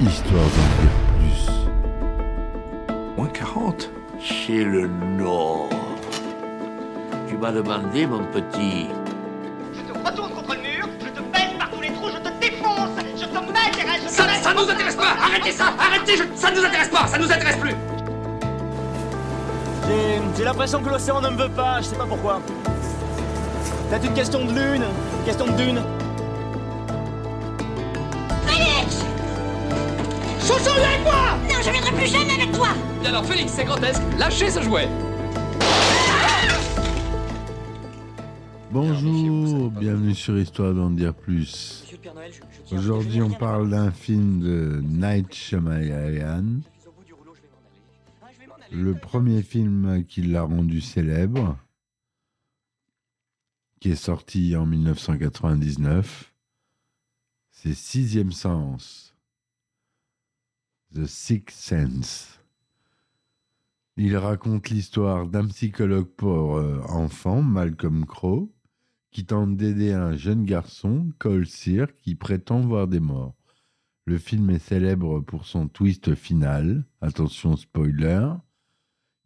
histoire d'en dire plus. Moins 40 C'est le Nord. Tu m'as demandé, mon petit. Je te retourne contre le mur, je te baisse par tous les trous, je te défonce, je te mets je te Ça, ça nous intéresse pas Arrêtez ça Arrêtez je- Ça nous intéresse pas Ça nous intéresse plus J'ai j'ai l'impression que l'océan ne me veut pas, je sais pas pourquoi. Peut-être une question de lune, une question de dune. Chouchou, avec moi Non, je viendrai plus jamais avec toi Bien alors Félix, c'est grotesque Lâchez ce jouet Bonjour, bienvenue sur Histoire d'en dire plus. Aujourd'hui, on viens parle d'un film de Night Shyamalan, aller. le premier film qui l'a rendu célèbre, qui est sorti en 1999. C'est Sixième Sens, The Sixth Sense. Il raconte l'histoire d'un psychologue pour euh, enfants, Malcolm Crowe, qui tente d'aider un jeune garçon, Cole Sear, qui prétend voir des morts. Le film est célèbre pour son twist final, attention spoiler,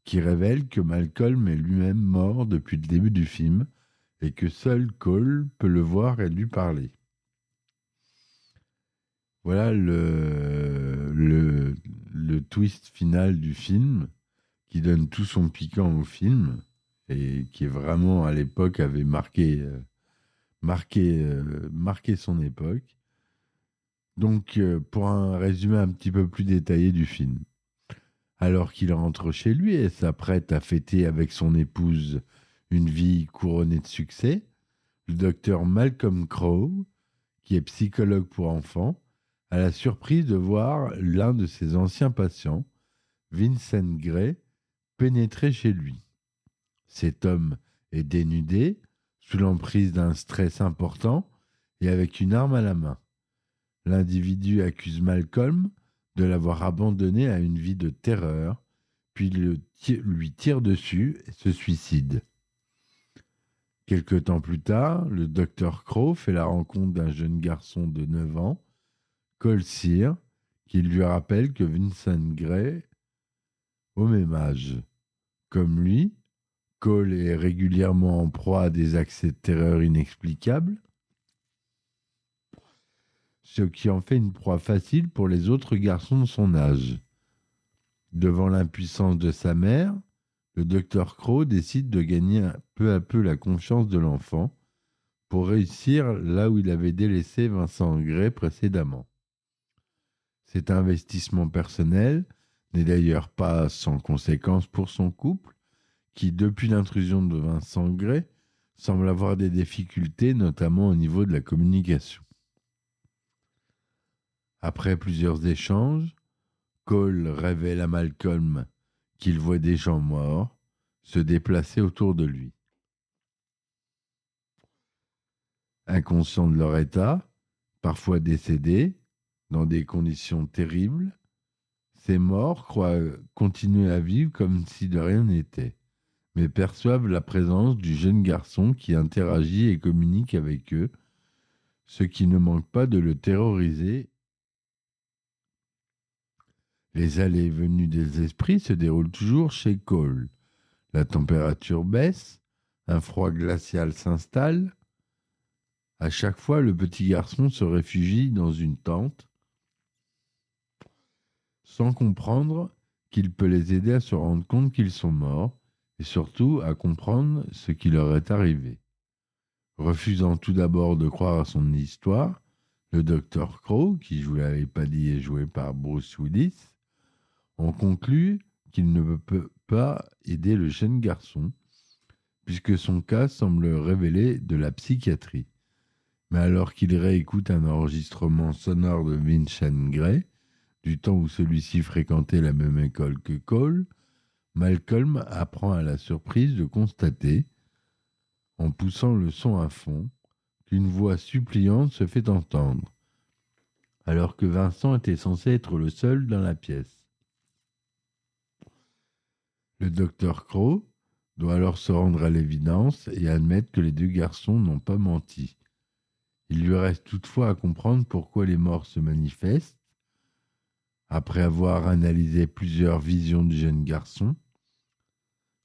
qui révèle que Malcolm est lui-même mort depuis le début du film et que seul Cole peut le voir et lui parler. Voilà le, le, le twist final du film qui donne tout son piquant au film et qui est vraiment à l'époque avait marqué, euh, marqué, euh, marqué son époque. Donc euh, pour un résumé un petit peu plus détaillé du film. Alors qu'il rentre chez lui et s'apprête à fêter avec son épouse une vie couronnée de succès, le docteur Malcolm Crowe, qui est psychologue pour enfants, a la surprise de voir l'un de ses anciens patients, Vincent Gray, pénétrer chez lui. Cet homme est dénudé, sous l'emprise d'un stress important et avec une arme à la main. L'individu accuse Malcolm de l'avoir abandonné à une vie de terreur, puis lui tire dessus et se suicide. Quelque temps plus tard, le docteur Crow fait la rencontre d'un jeune garçon de 9 ans, Cole Sear, qui lui rappelle que Vincent Gray, au même âge, comme lui, Cole est régulièrement en proie à des accès de terreur inexplicables, ce qui en fait une proie facile pour les autres garçons de son âge. Devant l'impuissance de sa mère, le docteur Crow décide de gagner peu à peu la confiance de l'enfant pour réussir là où il avait délaissé Vincent Gray précédemment. Cet investissement personnel n'est d'ailleurs pas sans conséquence pour son couple, qui, depuis l'intrusion de Vincent Gray, semble avoir des difficultés, notamment au niveau de la communication. Après plusieurs échanges, Cole révèle à Malcolm qu'il voit des gens morts se déplacer autour de lui. Inconscients de leur état, parfois décédés, dans des conditions terribles, ces morts croient continuer à vivre comme si de rien n'était, mais perçoivent la présence du jeune garçon qui interagit et communique avec eux, ce qui ne manque pas de le terroriser. Les allées et venues des esprits se déroulent toujours chez Cole. La température baisse, un froid glacial s'installe. À chaque fois, le petit garçon se réfugie dans une tente, sans comprendre qu'il peut les aider à se rendre compte qu'ils sont morts et surtout à comprendre ce qui leur est arrivé. Refusant tout d'abord de croire à son histoire, le docteur Crow, qui, l'avais pas dit, est joué par Bruce Willis, on conclut qu'il ne peut pas aider le jeune garçon, puisque son cas semble révéler de la psychiatrie. Mais alors qu'il réécoute un enregistrement sonore de Vincent Gray, temps où celui-ci fréquentait la même école que Cole, Malcolm apprend à la surprise de constater, en poussant le son à fond, qu'une voix suppliante se fait entendre, alors que Vincent était censé être le seul dans la pièce. Le docteur Crow doit alors se rendre à l'évidence et admettre que les deux garçons n'ont pas menti. Il lui reste toutefois à comprendre pourquoi les morts se manifestent, Après avoir analysé plusieurs visions du jeune garçon,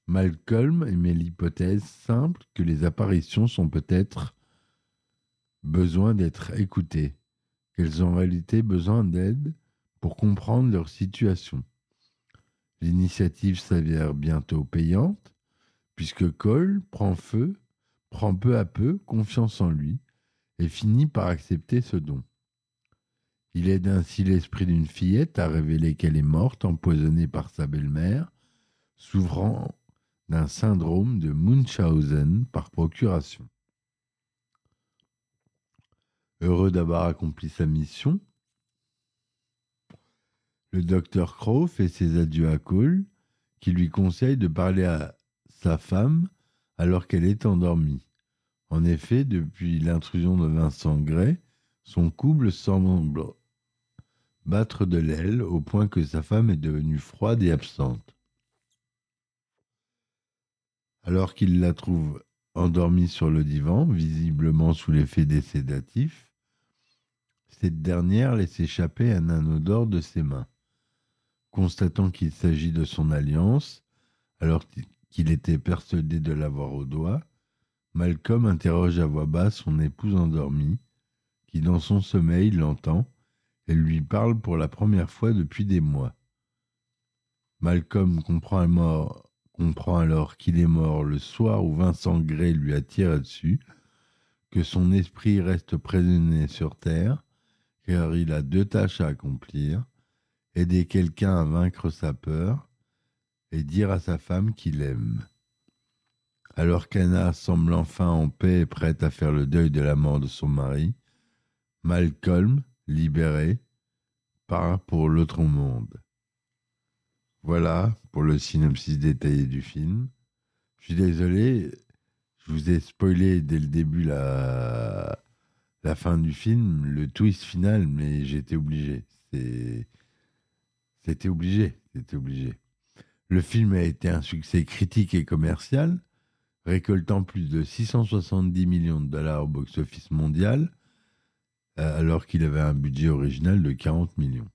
Malcolm émet l'hypothèse simple que les apparitions sont peut-être besoin d'être écoutées, qu'elles ont en réalité besoin d'aide pour comprendre leur situation. L'initiative s'avère bientôt payante, puisque Cole prend feu, prend peu à peu confiance en lui et finit par accepter ce don. Il aide ainsi l'esprit d'une fillette à révéler qu'elle est morte, empoisonnée par sa belle-mère, souffrant d'un syndrome de Munchausen par procuration. Heureux d'avoir accompli sa mission, le docteur Crow fait ses adieux à Cole, qui lui conseille de parler à sa femme alors qu'elle est endormie. En effet, depuis l'intrusion de Vincent Gray, son couple semble battre de l'aile au point que sa femme est devenue froide et absente. Alors qu'il la trouve endormie sur le divan, visiblement sous l'effet des sédatifs, cette dernière laisse échapper un d'or de ses mains. Constatant qu'il s'agit de son alliance, alors qu'il était persuadé de l'avoir au doigt, Malcolm interroge à voix basse son épouse endormie, qui dans son sommeil l'entend et lui parle pour la première fois depuis des mois. Malcolm comprend alors qu'il est mort le soir où Vincent Gray lui a tiré dessus, que son esprit reste prisonnier sur Terre, car il a deux tâches à accomplir, aider quelqu'un à vaincre sa peur et dire à sa femme qu'il aime. Alors qu'Anna semble enfin en paix et prête à faire le deuil de la mort de son mari, Malcolm, libéré, part pour l'autre monde. Voilà pour le synopsis détaillé du film. Je suis désolé, je vous ai spoilé dès le début la, la fin du film, le twist final, mais j'étais obligé. C'était obligé, c'était obligé. Le film a été un succès critique et commercial récoltant plus de 670 millions de dollars au box-office mondial, alors qu'il avait un budget original de 40 millions.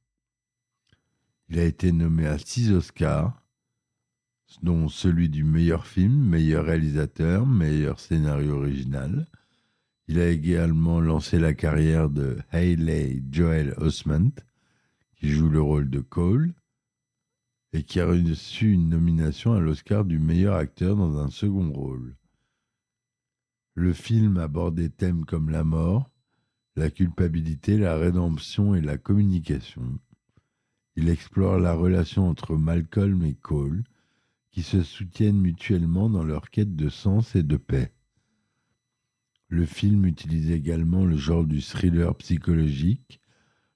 Il a été nommé à six Oscars, dont celui du meilleur film, meilleur réalisateur, meilleur scénario original. Il a également lancé la carrière de Hayley Joel Osment, qui joue le rôle de Cole, et qui a reçu une nomination à l'Oscar du meilleur acteur dans un second rôle. Le film aborde des thèmes comme la mort, la culpabilité, la rédemption et la communication. Il explore la relation entre Malcolm et Cole, qui se soutiennent mutuellement dans leur quête de sens et de paix. Le film utilise également le genre du thriller psychologique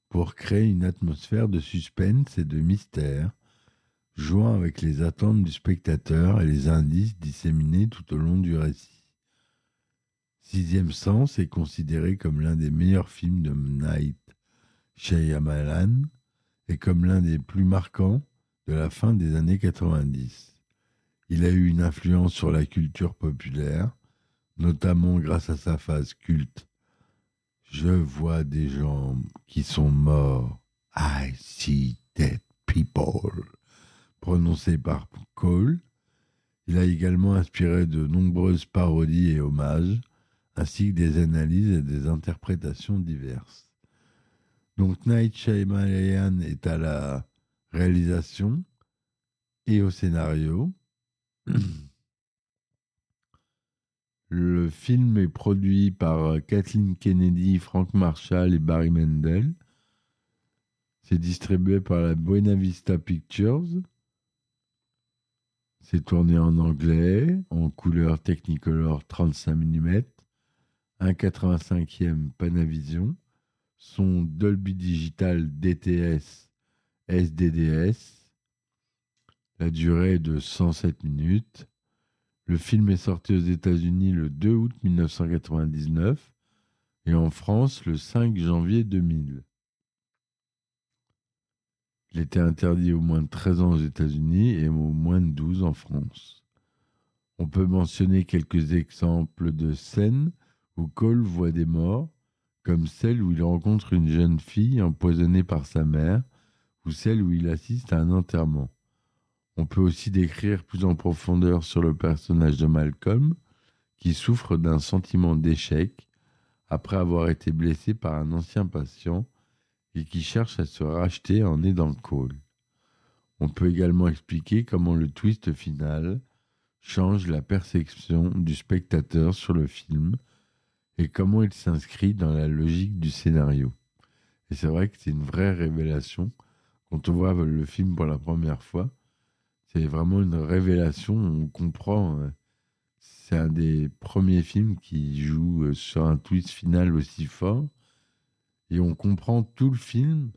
pour créer une atmosphère de suspense et de mystère jouant avec les attentes du spectateur et les indices disséminés tout au long du récit. Sixième Sens est considéré comme l'un des meilleurs films de Night Shyamalan et comme l'un des plus marquants de la fin des années 90. Il a eu une influence sur la culture populaire, notamment grâce à sa phase culte. Je vois des gens qui sont morts. I see dead people prononcé par Cole. Il a également inspiré de nombreuses parodies et hommages, ainsi que des analyses et des interprétations diverses. Donc Night Shyamalan est à la réalisation et au scénario. Le film est produit par Kathleen Kennedy, Frank Marshall et Barry Mendel. C'est distribué par la Buena Vista Pictures. C'est tourné en anglais, en couleur Technicolor 35 mm, 1,85e Panavision, son Dolby Digital DTS SDDS, la durée est de 107 minutes. Le film est sorti aux États-Unis le 2 août 1999 et en France le 5 janvier 2000. Il était interdit au moins de 13 ans aux États-Unis et au moins de 12 en France. On peut mentionner quelques exemples de scènes où Cole voit des morts, comme celle où il rencontre une jeune fille empoisonnée par sa mère, ou celle où il assiste à un enterrement. On peut aussi décrire plus en profondeur sur le personnage de Malcolm, qui souffre d'un sentiment d'échec après avoir été blessé par un ancien patient et qui cherche à se racheter en aidant Cole. On peut également expliquer comment le twist final change la perception du spectateur sur le film et comment il s'inscrit dans la logique du scénario. Et c'est vrai que c'est une vraie révélation quand on voit le film pour la première fois. C'est vraiment une révélation, on comprend. euh, C'est un des premiers films qui joue euh, sur un twist final aussi fort. Et on comprend tout le film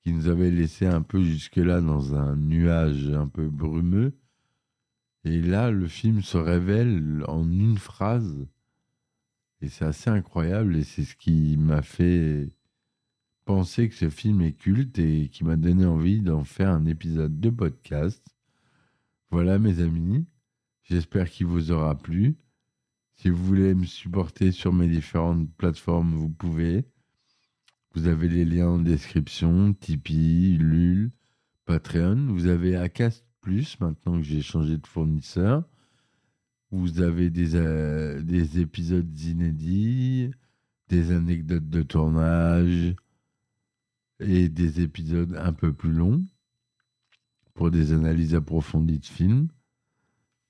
qui nous avait laissé un peu jusque-là dans un nuage un peu brumeux. Et là, le film se révèle en une phrase. Et c'est assez incroyable. Et c'est ce qui m'a fait penser que ce film est culte et qui m'a donné envie d'en faire un épisode de podcast. Voilà, mes amis. J'espère qu'il vous aura plu. Si vous voulez me supporter sur mes différentes plateformes, vous pouvez. Vous avez les liens en description, Tipeee, Lul, Patreon. Vous avez Acast Plus maintenant que j'ai changé de fournisseur. Vous avez des, euh, des épisodes inédits, des anecdotes de tournage et des épisodes un peu plus longs pour des analyses approfondies de films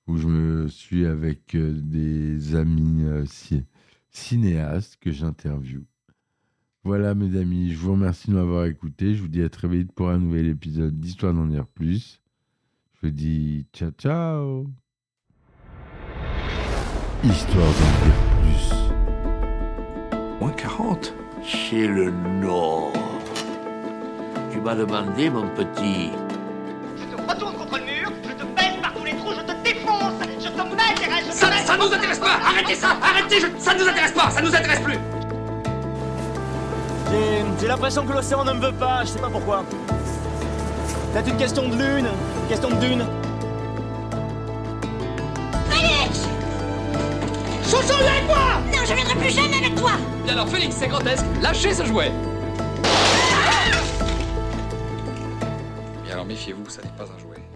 où je me suis avec euh, des amis euh, ci- cinéastes que j'interviewe. Voilà mes amis, je vous remercie de m'avoir écouté. Je vous dis à très vite pour un nouvel épisode d'Histoire d'en dire plus. Je vous dis ciao ciao. Histoire d'en dire plus. Moins 40 Chez le Nord. Tu m'as demandé, mon petit. Je te retourne contre le mur, je te baisse par tous les trous, je te défonce, je te mets et je te Ça, ça nous intéresse pas Arrêtez ça Arrêtez je- Ça nous intéresse pas Ça nous intéresse plus J'ai j'ai l'impression que l'océan ne me veut pas, je sais pas pourquoi. Peut-être une question de lune, une question de dune. Avec moi Non, je viendrai plus jamais avec toi. Bien alors Félix, c'est grotesque. Lâchez ce jouet. Bien alors méfiez-vous, ça n'est pas un jouet.